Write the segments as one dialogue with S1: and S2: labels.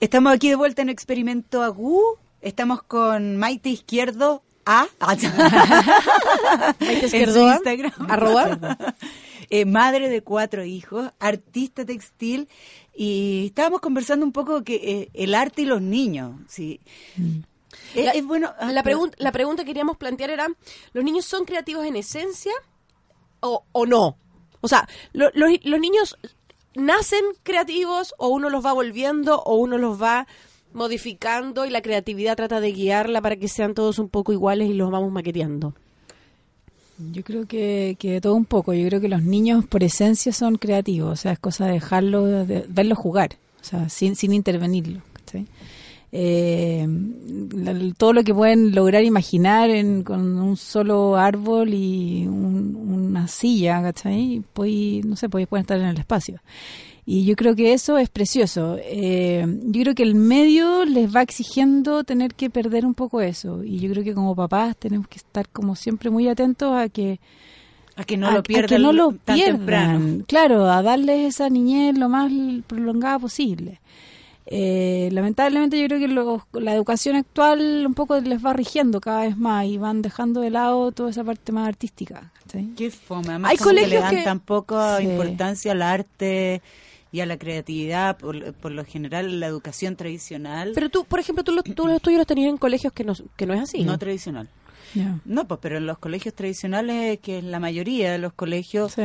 S1: Estamos aquí de vuelta en Experimento Agú. Estamos con Maite Izquierdo A.
S2: Maite Izquierdo
S1: en Instagram.
S2: Arroba.
S1: Eh, madre de cuatro hijos, artista textil. Y estábamos conversando un poco que eh, el arte y los niños. Sí.
S2: Mm.
S1: Es,
S2: La-
S1: es bueno. ah,
S2: la, pregun- la pregunta que queríamos plantear era, ¿los niños son creativos en esencia o, o no? O sea, lo- lo- los niños nacen creativos o uno los va volviendo o uno los va modificando y la creatividad trata de guiarla para que sean todos un poco iguales y los vamos maqueteando.
S3: Yo creo que, que todo un poco. Yo creo que los niños por esencia son creativos. O sea, es cosa de dejarlo, de verlos jugar. O sea, sin, sin intervenirlo. Eh, todo lo que pueden lograr imaginar en, con un solo árbol y un- una silla, ¿cachai? Pues, no sé, pues pueden estar en el espacio. Y yo creo que eso es precioso. Eh, yo creo que el medio les va exigiendo tener que perder un poco eso. Y yo creo que como papás tenemos que estar como siempre muy atentos a que
S1: A que no
S3: a-
S1: lo
S3: a
S1: pierdan
S3: que no lo
S1: tan
S3: pierdan.
S1: temprano.
S3: Claro, a darles esa niñez lo más prolongada posible. Eh, lamentablemente yo creo que los- la educación actual un poco les va rigiendo cada vez más y van dejando de lado toda esa parte más artística.
S1: Qué fome. Además,
S2: Hay
S1: como que le
S2: colegios
S1: dan
S2: que-
S1: tan poca
S3: Sí.
S1: importancia al arte y a la creatividad, por, por lo general, la educación tradicional.
S2: Pero tú, por ejemplo, tú los, tú los tuyos los tenías en colegios que no, que no es así.
S1: no
S2: ¿no?
S1: tradicional. No, pues, pero en los colegios tradicionales, que es la mayoría de los colegios,
S3: Sí.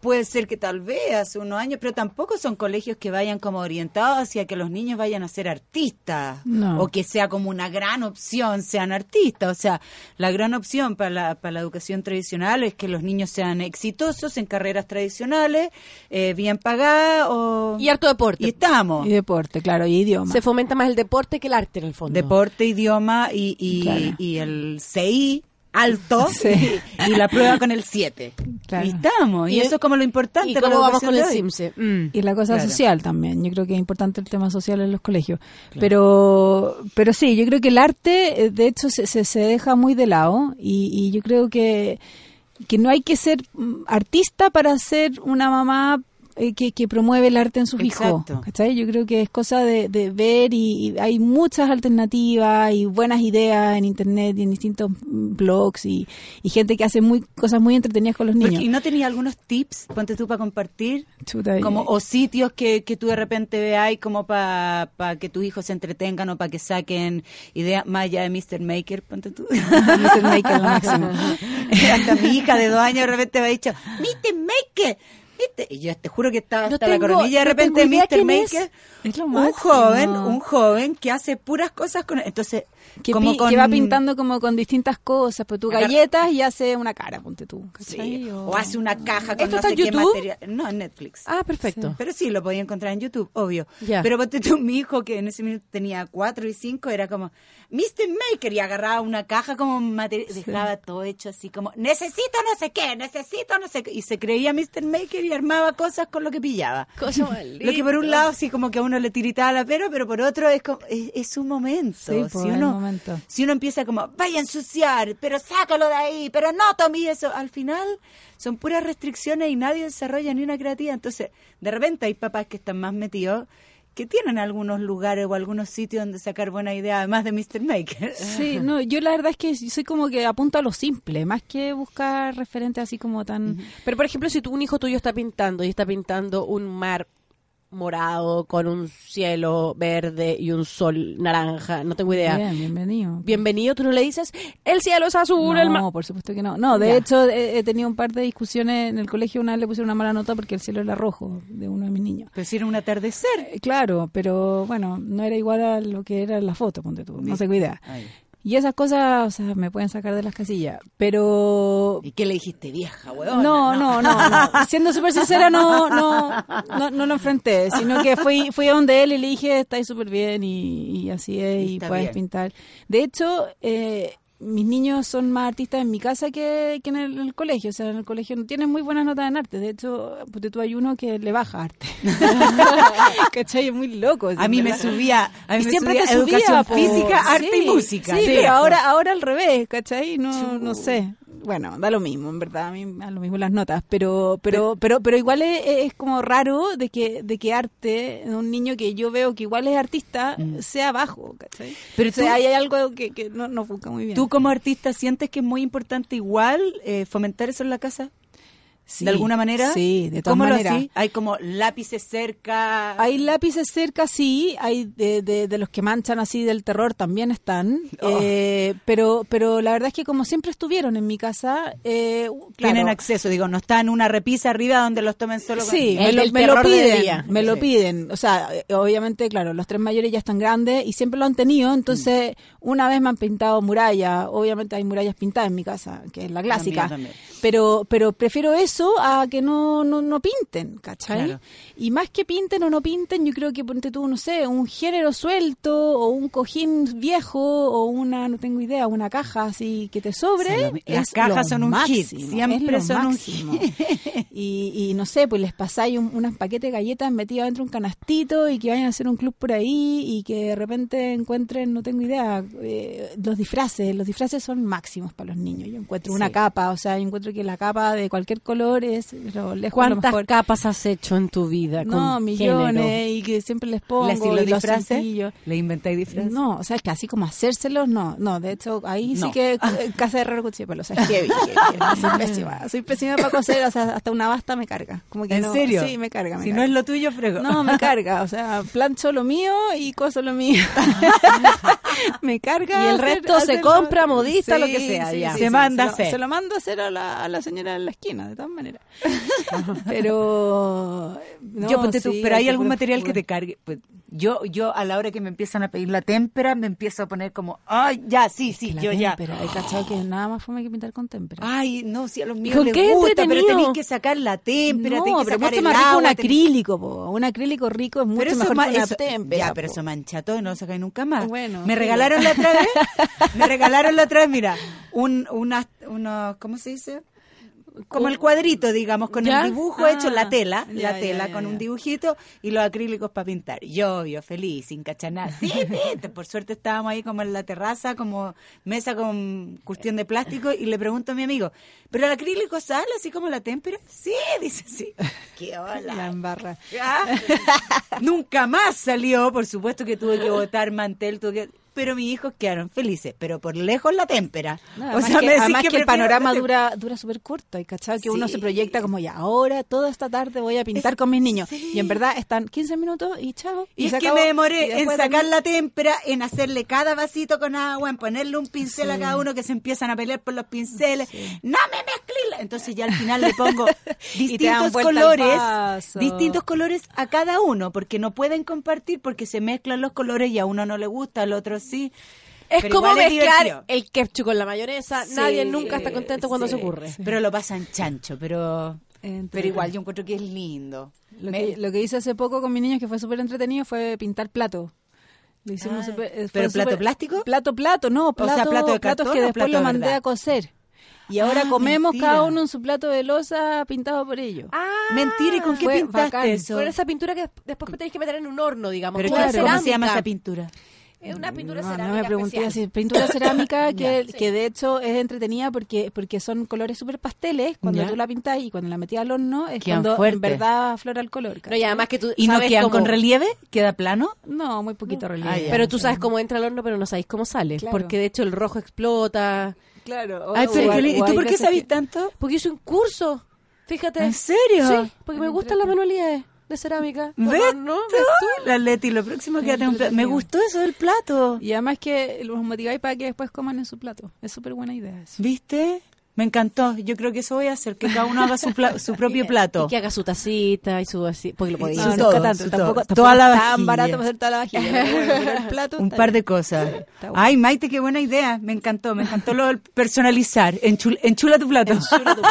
S1: Puede ser que tal vez hace unos años, pero tampoco son colegios que vayan como orientados hacia que los niños vayan a ser artistas
S3: No.
S1: o que sea como una gran opción sean artistas. O sea, la gran opción para la, para la educación tradicional es que los niños sean exitosos en carreras tradicionales, eh, bien pagadas o...
S2: Y harto deporte.
S1: y estamos.
S3: Y deporte, claro, y idioma.
S2: Se fomenta más el deporte que el arte en el fondo.
S1: Deporte, idioma y, y,
S3: Claro.
S1: y el CI alto
S3: Sí.
S1: y, y la prueba con el 7.
S3: Claro.
S1: Y estamos. Y,
S2: Y-
S1: eso es como lo importante.
S2: ¿Y cómo vamos con el. CIMSE? Mm.
S3: Y la cosa
S1: Claro.
S3: social también. Yo creo que es importante el tema social en los colegios. Pero, pero sí, yo creo que el arte, eh, de hecho, se, se, se deja muy de lado. Y, y yo creo que, que no hay que ser mm, artista para ser una mamá eh, que, que promueve el arte en sus
S1: Exacto.
S3: hijos. ¿cachai? Yo creo que es cosa de, de ver y, y hay muchas alternativas y buenas ideas en internet y en distintos mm, blogs y, y gente que hace muy cosas muy entretenidas con los
S1: Porque-
S3: niños.
S1: ¿Y no tenía algunos tips, ponte tú, para compartir?
S3: Chuta,
S1: Como, o sitios que, que tú de repente veáis como para que tus hijos se entretengan o para que saquen ideas más allá de Mr. Maker, ponte tú. Mr. Maker lo máximo. Hasta mi hija de dos años de repente me ha dicho, Mr. Maker. Y yo te juro que estaba
S2: No
S1: hasta la coronilla de
S2: no
S1: repente
S2: idea
S1: Mr.
S2: es.
S1: Maker.
S3: Es lo
S1: un joven, un joven que hace puras cosas con... Entonces,
S3: que,
S1: como
S3: pi-
S1: con...
S3: que va pintando como con distintas cosas, pues tú galletas y hace una cara, ponte tú.
S1: Sí, o hace una caja con
S2: ¿Esto
S1: no
S2: está
S1: sé
S2: en
S1: qué
S2: YouTube?
S1: material. No, en Netflix.
S2: Ah, perfecto.
S1: Pero sí, lo podía encontrar en YouTube, obvio.
S2: Ya.
S1: Pero ponte tú, mi hijo, que en ese minuto tenía cuatro y cinco, era como, Mr. Maker, y agarraba una caja como material, dejaba todo hecho así como, necesito no sé qué, necesito no sé qué, y se creía Mr. Maker y armaba cosas con lo que pillaba.
S2: Cosa
S1: Lo que por un lado sí como que a uno le tiritaba la pera, pero por otro es como, es, es un momento.
S3: Sí, pues,
S1: si uno,
S3: momento.
S1: si uno empieza como, vaya a ensuciar, pero sácalo de ahí, pero no tomé eso, al final son puras restricciones y nadie desarrolla ni una creatividad. Entonces, de repente hay papás que están más metidos que tienen algunos lugares o algunos sitios donde sacar buena idea, además de Mr. Maker.
S3: Sí, no, yo la verdad es que soy como que apunto a lo simple, más que buscar referentes así como tan...
S2: Pero, por ejemplo, si tu, un hijo tuyo está pintando y está pintando un mar morado con un cielo verde y un sol naranja, no tengo idea.
S3: Bien, bienvenido.
S2: Bienvenido, tú no le dices, el cielo es azul, el mar...
S3: No, por supuesto que no. No, de
S2: Ya.
S3: hecho he, he tenido un par de discusiones en el colegio, una vez le pusieron una mala nota porque el cielo era rojo de uno de mis niños.
S1: Pero si era un atardecer.
S3: Eh, Claro, pero bueno, no era igual a lo que era la foto, ponte tú, no qué idea.
S1: Ay.
S3: Y esas cosas, o sea, me pueden sacar de las casillas. Pero
S1: ¿Y qué le dijiste, vieja, weón?
S3: no, no, no, no. Siendo súper sincera, no, no, no, no lo enfrenté, sino que fui, fui a donde él y le dije, estáis súper bien y, y así es, y puedes
S1: bien.
S3: pintar. De hecho, eh, mis niños son más artistas en mi casa que, que en, el, en el colegio. O sea, en el colegio no tienen muy buenas notas en arte. De hecho, pues tú hay uno que le baja arte. ¿Cachai? Es muy loco.
S1: A mí me subía, a mí
S3: Y
S1: me
S3: siempre
S1: subía
S3: te subía,
S1: educación física, arte
S3: Sí,
S1: y música.
S3: Sí,
S1: Sí.
S3: pero ahora, ahora al revés, ¿cachai? No, no sé. Bueno, da lo mismo, en verdad, a mí da lo mismo las notas, pero pero pero pero igual es, es como raro de que de que arte, un niño que yo veo que igual es artista, sea bajo, ¿cachai?
S1: Pero
S3: o sea,
S1: tú-
S3: hay algo que, que no, no funciona muy bien.
S1: ¿Tú como artista sientes que es muy importante igual eh, fomentar eso en la casa?
S3: Sí,
S1: ¿De alguna manera?
S3: Sí, de todas
S1: ¿Cómo
S3: maneras.
S1: lo así? Hay como lápices cerca.
S3: Hay lápices cerca, sí, hay de, de, de los que manchan así del terror también están,
S1: Oh.
S3: eh, pero pero la verdad es que como siempre estuvieron en mi casa, eh, claro,
S1: Tienen acceso, digo, no está en una repisa arriba donde los tomen solo con-
S3: Sí,
S2: El
S3: me lo, me lo piden, me lo piden. O sea, eh, obviamente, claro, los tres mayores ya están grandes y siempre lo han tenido. Entonces, una vez me han pintado murallas. Obviamente hay murallas pintadas en mi casa, que es la clásica.
S1: También, también.
S3: Pero, pero prefiero eso a que no, no, no pinten, ¿cachai?
S1: Claro.
S3: Y más que pinten o no pinten, yo creo que ponte tú, no sé, un género suelto o un cojín viejo o una, no tengo idea, una caja así que te sobre.
S1: Lo las cajas son un hit, siempre son un
S3: máximo. Y, y no sé, pues les pasáis un, unas paquetes de galletas metidas dentro de un canastito y que vayan a hacer un club por ahí y que de repente encuentren, no tengo idea, eh, los disfraces. Los disfraces son máximos para los niños. Yo encuentro una capa, o sea, yo encuentro que la capa de cualquier color es lo lejos lo
S2: ¿Cuántas
S3: mejor.
S2: capas has hecho en tu vida?
S3: No,
S2: con
S3: millones,
S2: género?
S3: y que siempre les pongo
S1: ¿Les- y los
S3: y
S1: disfraces? ¿Le inventáis disfraces?
S3: No, o sea, es que así como hacérselos, no, no, de hecho, ahí sí
S1: No.
S3: que eh, casa de herrero cuchillo de pelo, o sea, heavy, heavy, soy pésima, soy pésima para coser, o sea, hasta una basta me carga, como que
S1: ¿En
S3: no-
S1: serio?
S3: Sí, me carga, me
S1: Si no es lo tuyo, frego.
S3: No, me carga, o sea, plancho lo mío y coso lo mío. me carga.
S2: Y el
S3: hacer-
S2: resto se compra, modista, lo que sea, ya.
S1: Se manda
S3: se
S1: a
S3: lo-
S1: hacer.
S3: Se lo mando a hacer a la, a la señora en la esquina, de todas maneras. Pero. no,
S1: yo ponte tú,
S3: sí,
S1: pero hay algún material que te cargue. Pues, yo, yo a la hora que me empiezan a pedir la témpera, me empiezo a poner como, ay, ya, sí, sí,
S3: Que la
S1: yo ya.
S3: témpera, hay cachado que nada más fome que pintar con témpera.
S1: Ay, no, si a los míos les
S2: qué
S1: gusta, pero tenéis que sacar la témpera,
S3: no,
S1: que
S3: pero
S1: sacar
S3: mucho más rico un
S1: agua,
S3: acrílico, po. Un acrílico rico es mucho
S1: Pero
S3: mejor
S1: ma-
S3: que una
S1: eso-
S3: témpera.
S1: ya, pero
S3: po.
S1: eso mancha todo y no lo sacáis nunca más.
S3: Bueno,
S1: me regalaron la otra vez, me regalaron la otra vez, mira, un, una, unos, ¿cómo se dice? Como el cuadrito, digamos, con
S2: ¿Ya?
S1: el dibujo
S3: Ah,
S1: hecho, la tela,
S3: ya,
S1: la tela
S3: ya,
S1: con un dibujito y los acrílicos para pintar. Yo, obvio, feliz, sin cachar nada. Sí, sí, por suerte estábamos ahí como en la terraza, como mesa con cuestión de plástico y le pregunto a mi amigo, ¿pero el acrílico sale así como la témpera? Sí, dice, sí. ¡Qué
S3: La
S1: hola!
S3: embarra.
S1: Ah, Nunca más salió, por supuesto que tuve que botar mantel, tuve que- pero mis hijos quedaron felices, pero por lejos la témpera.
S3: No,
S1: o
S3: además
S1: sea,
S3: que,
S1: me decís
S3: además que el panorama dura dura súper corto, y cachado que uno se proyecta como ya, ahora toda esta tarde voy a pintar
S1: Es-
S3: con mis niños.
S1: sí.
S3: Y en verdad están 15 minutos y chao.
S1: Y, es que me demoré en sacar
S3: también-
S1: la témpera, en hacerle cada vasito con agua, en ponerle un pincel a cada uno que se empiezan a pelear por los pinceles. ¡No me! Entonces ya al final le pongo
S3: Y te dan
S1: distintos colores, distintos colores a cada uno, porque no pueden compartir porque se mezclan los colores y a uno no le gusta, al otro sí.
S2: Es
S1: Pero
S2: como
S1: es
S2: mezclar el ketchup con la mayonesa.
S1: Sí,
S2: Nadie nunca está contento cuando
S1: sí,
S2: se ocurre.
S1: Pero lo pasan chancho, pero pero igual yo encuentro que es lindo.
S3: Lo
S1: Me-
S3: que, lo que hice hace poco con mis niños que fue súper entretenido fue pintar plato. Lo hicimos
S1: Ah,
S3: súper- eh,
S1: ¿pero plato
S3: súper-
S1: plástico?
S3: Plato, plato, no, plato,
S1: sea, plato de
S3: platos
S1: cartón
S3: que
S1: o
S3: después
S1: plato
S3: lo mandé
S1: verdad?
S3: a coser. Y ahora
S1: Ah,
S3: comemos
S1: mentira.
S3: cada uno en su plato de losa pintado por ellos.
S2: Ah,
S1: Mentira, ¿y con qué pintaste
S3: bacán.
S1: eso?
S2: Con esa pintura que después tenéis que meter en un horno, digamos.
S1: Pero
S2: como
S1: ¿qué-
S2: de
S1: ¿cómo se llama esa pintura?
S2: Es una pintura
S3: No, no
S2: cerámica
S3: me pregunté así, pintura cerámica que, que de hecho es entretenida porque porque son colores súper pasteles cuando
S1: Ya.
S3: tú la pintas y cuando la metías al horno es
S1: Quedan
S3: cuando
S1: fuertes.
S3: en verdad aflora el color.
S2: No, y además que tú
S1: ¿Y no
S2: sabes
S1: quedan
S2: cómo-
S1: con relieve? ¿Queda plano?
S3: No, muy poquito relieve.
S1: Ah.
S2: Pero tú sabes cómo entra al horno, pero no sabéis cómo sale.
S3: Claro.
S2: Porque de hecho el rojo explota.
S3: Claro.
S1: Ay, pero
S3: o-
S1: ¿qué le-
S3: o
S1: ¿y tú por qué sabes
S3: que-
S1: tanto?
S2: Porque hice un curso. Fíjate.
S1: ¿En serio?
S2: Sí, porque me gustan las manualidades de cerámica.
S1: ¿Ves
S2: ¿No?
S1: tú? La Leti, lo próximo que un plato. Me gustó eso del plato.
S3: Y además que los motiváis para que después coman en su plato. Es súper buena idea eso.
S1: ¿Viste? Me encantó. Yo creo que eso voy a hacer, que cada uno haga su, pla- su propio plato.
S2: Y que haga su tacita y su así, porque lo
S1: Su
S3: No,
S1: todo,
S3: tanto, tampoco, tampoco
S1: Toda la
S3: es tan barato para hacer toda la vajilla. el plato
S1: Un par
S3: bien.
S1: de cosas.
S3: Bueno.
S1: Ay, Maite, qué buena idea. Me encantó, me encantó lo del personalizar. Enchul- enchula tu plato.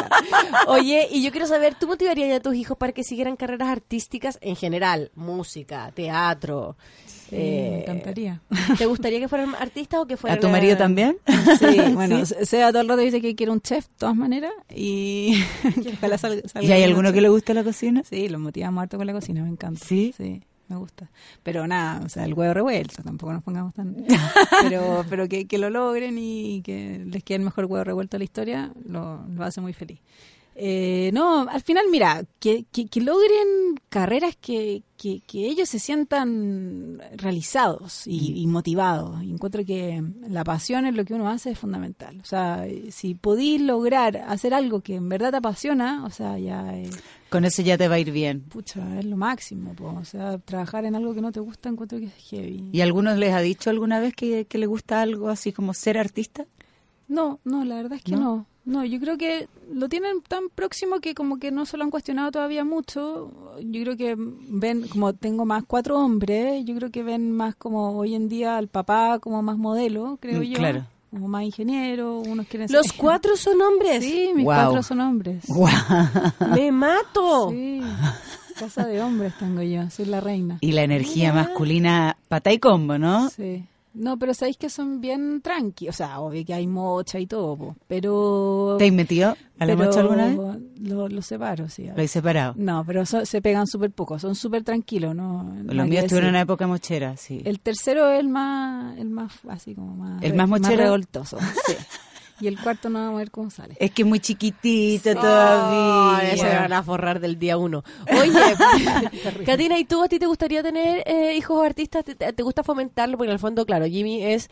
S2: Oye, y yo quiero saber, ¿tú motivarías a tus hijos para que siguieran carreras artísticas en general? Música, teatro.
S3: Sí,
S2: eh,
S3: me encantaría.
S2: ¿Te gustaría que fueran artistas o que fueran...
S1: ¿A tu marido también?
S3: Sí, bueno, Sea todo el rato dice que quiere un chef de todas maneras y ojalá salga, salga
S1: ¿Y hay alguno
S3: un
S1: que le guste la cocina?
S3: Sí, los motivamos harto con la cocina, me encanta.
S1: ¿Sí?
S3: Sí, me gusta. Pero nada, o sea, el huevo revuelto, tampoco nos pongamos tan... pero pero que, que lo logren y que les quede el mejor huevo revuelto de la historia, lo, lo hace muy feliz. Eh, no, al final, mira, que, que, que logren carreras que, que, ellos se sientan realizados y, y motivados. Y encuentro que la pasión en lo que uno hace es fundamental. O sea, si podís lograr hacer algo que en verdad te apasiona, o sea, ya es,
S1: Con eso ya te va a ir bien.
S3: pucha, es lo máximo. po. O sea, trabajar en algo que no te gusta encuentro que es heavy.
S1: ¿Y algunos les ha dicho alguna vez que, que le gusta algo así como ser artista?
S3: No, no, la verdad es que
S1: ¿No?
S3: no? No. yo creo que lo tienen tan próximo que como que no se lo han cuestionado todavía mucho. Yo creo que ven, como tengo más cuatro hombres, yo creo que ven más como hoy en día al papá como más modelo, creo
S1: Mm,
S3: yo.
S1: claro.
S3: Como más ingeniero, unos quieren ser...
S2: ¿Los cuatro son hombres?
S3: Sí, mis
S1: Guau.
S3: cuatro son hombres.
S2: ¡Me mato!
S3: Sí, casa de hombres tengo yo, soy la reina.
S1: Y la energía masculina, pata y combo, ¿no?
S3: Sí. No, pero sabéis que son bien tranqui. O sea, obvio que hay mocha y todo, po, pero...
S1: ¿Te has metido a la mocha alguna vez?
S3: Lo, lo separo, sí.
S1: Lo he separado.
S3: No, pero so- se pegan súper poco, son súper tranquilos, ¿no?
S1: Los míos
S3: decir.
S1: una época mochera, sí.
S3: El tercero es el más, el más, así como más...
S1: ¿El más mochero?
S3: revoltoso, sí. Y el cuarto no vamos a ver cómo sale.
S1: Es que es muy chiquitito
S2: Ay,
S1: todavía.
S2: se van a forrar del día uno. Oye, Katina, ¿y tú a ti te gustaría tener eh, hijos artistas? ¿Te, te gusta fomentarlo? Porque en el fondo, claro, Jimmy es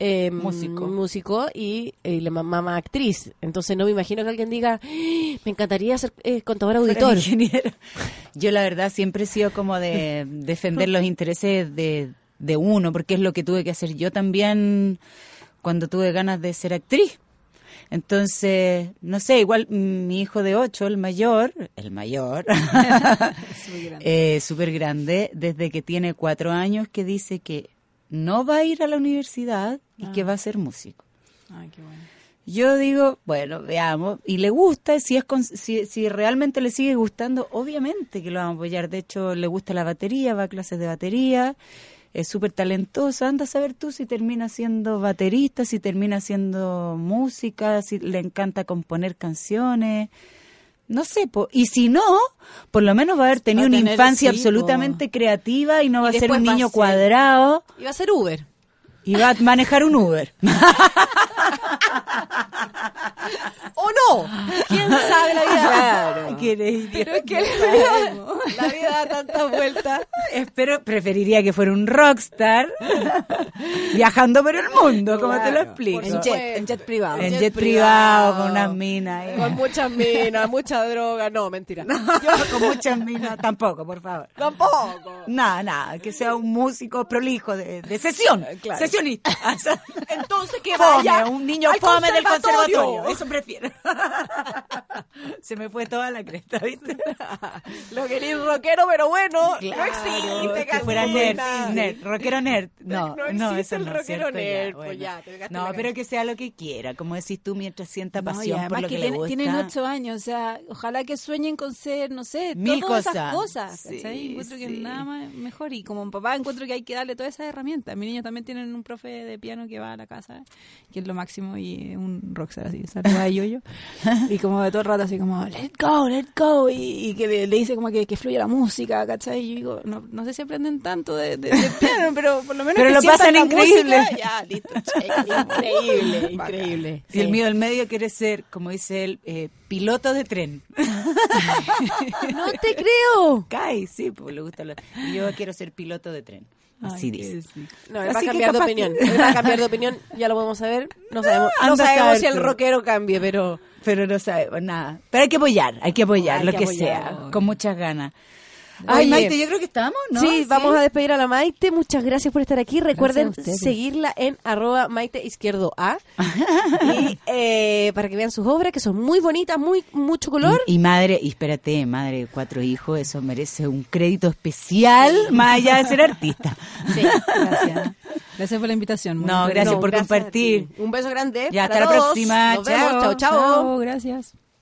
S2: eh,
S1: Músico.
S2: músico y, eh, la mamá actriz. Entonces no me imagino que alguien diga, "Ah, me encantaría ser eh, contador auditor.
S1: ingeniero. Yo la verdad siempre he sido como de defender los intereses de, de uno, porque es lo que tuve que hacer yo también cuando tuve ganas de ser actriz. Entonces, no sé, igual mi hijo de ocho, el mayor, el mayor, eh, súper grande, desde que tiene cuatro años, que dice que no va a ir a la universidad y que va a ser músico.
S3: Ay, qué bueno.
S1: Yo digo, bueno, veamos, y le gusta, si es con- si, si realmente le sigue gustando, obviamente que lo vamos a apoyar. De hecho, le gusta la batería, va a clases de batería, es súper talentoso. Anda a saber tú si termina siendo baterista, si termina siendo música, si le encanta componer canciones. No sé, po. y si no, por lo menos va a haber tenido
S3: a
S1: una infancia
S3: sí, po.
S1: absolutamente creativa y no
S2: Y
S1: va a ser un
S2: a
S1: niño
S2: ser-
S1: cuadrado
S2: Y va a ser Uber.
S1: y va a manejar un Uber.
S2: ¿O no? ¿Quién sabe la vida?
S1: Claro.
S2: Pero es que la vida, la vida da tantas vueltas.
S1: Espero, preferiría que fuera un rockstar viajando por el mundo, como te lo explico.
S3: En jet, en jet privado.
S1: En
S2: jet
S1: jet, privado,
S2: privado.
S1: con unas minas.
S2: Con muchas minas, mucha droga. No, mentira.
S1: con muchas minas, tampoco, por favor.
S2: Tampoco.
S1: Nada, nada, que sea un músico prolijo de, de sesión,
S2: Claro.
S1: sesionista.
S2: Entonces que
S1: Fome,
S2: vaya
S1: un niño
S2: al
S1: fome del
S2: conservatorio.
S1: Eso prefiero. Se me fue toda la cresta, ¿viste?
S2: Lo queréis rockero, pero bueno, no
S1: Claro,
S2: existe.
S1: que fuera nerd, nerd, rockero nerd. No,
S2: No
S1: no, eso
S2: el
S1: no,
S2: nerd,
S1: Ya,
S2: pues ya, te
S1: No, pero que sea lo que quiera, como decís tú, mientras sienta
S3: No,
S1: pasión por
S3: además
S1: lo que,
S3: que,
S1: le
S3: tiene-
S1: gusta.
S3: tienen ocho años, o sea, ojalá que sueñen con ser, no sé,
S1: Mil
S3: todas
S1: cosas.
S3: esas cosas.
S1: Sí,
S3: ¿cachai? encuentro que
S1: sí.
S3: nada más mejor. Y como papá encuentro que hay que darle todas esas herramientas. Mi niño también tienen un profe de piano que va a la casa, que es lo máximo, y un rockstar así, saluda a yo Y como de todo el rato así como, let go, let go. Y, y que le, le dice como que, que fluya la música, ¿cachai? Y yo digo, no, no sé si aprenden tanto de, de- de piano, pero por lo menos
S1: Pero
S3: que
S1: lo pasan increíble.
S3: música, Ya, listo.
S2: Increíble, increíble.
S1: Y el mío del medio quiere ser, como dice él, eh, piloto de tren.
S2: No te creo.
S1: Cae, sí, porque le gusta. lo- yo quiero ser piloto de tren. Así dice.
S2: No, él va a cambiar de opinión. Él va a cambiar de opinión, ya lo podemos saber. No sabemos, no sabemos si el rockero cambie, pero
S1: Pero no sabemos nada. Pero hay que apoyar, hay que apoyar
S2: Hay
S1: lo
S2: que
S1: que,
S2: apoyar.
S1: sea, con muchas ganas. Ay,
S2: Oye,
S1: Maite, yo creo que estamos, ¿no?
S2: Sí, vamos a despedir a la Maite. Muchas gracias por estar aquí. Recuerden seguirla en arroba Maite Izquierdo A. y eh, para que vean sus obras, que son muy bonitas, muy mucho color.
S1: Y, y madre, y espérate, madre de cuatro hijos, eso merece un crédito especial, más allá de ser artista.
S2: Sí,
S3: Gracias. Gracias por la invitación. muy
S1: No, gracias por compartir.
S2: ti. Un beso grande.
S1: Ya,
S2: para
S1: hasta la
S2: todos.
S1: próxima.
S2: Nos vemos.
S1: Chao.
S2: chao. chao.
S3: Chao, gracias.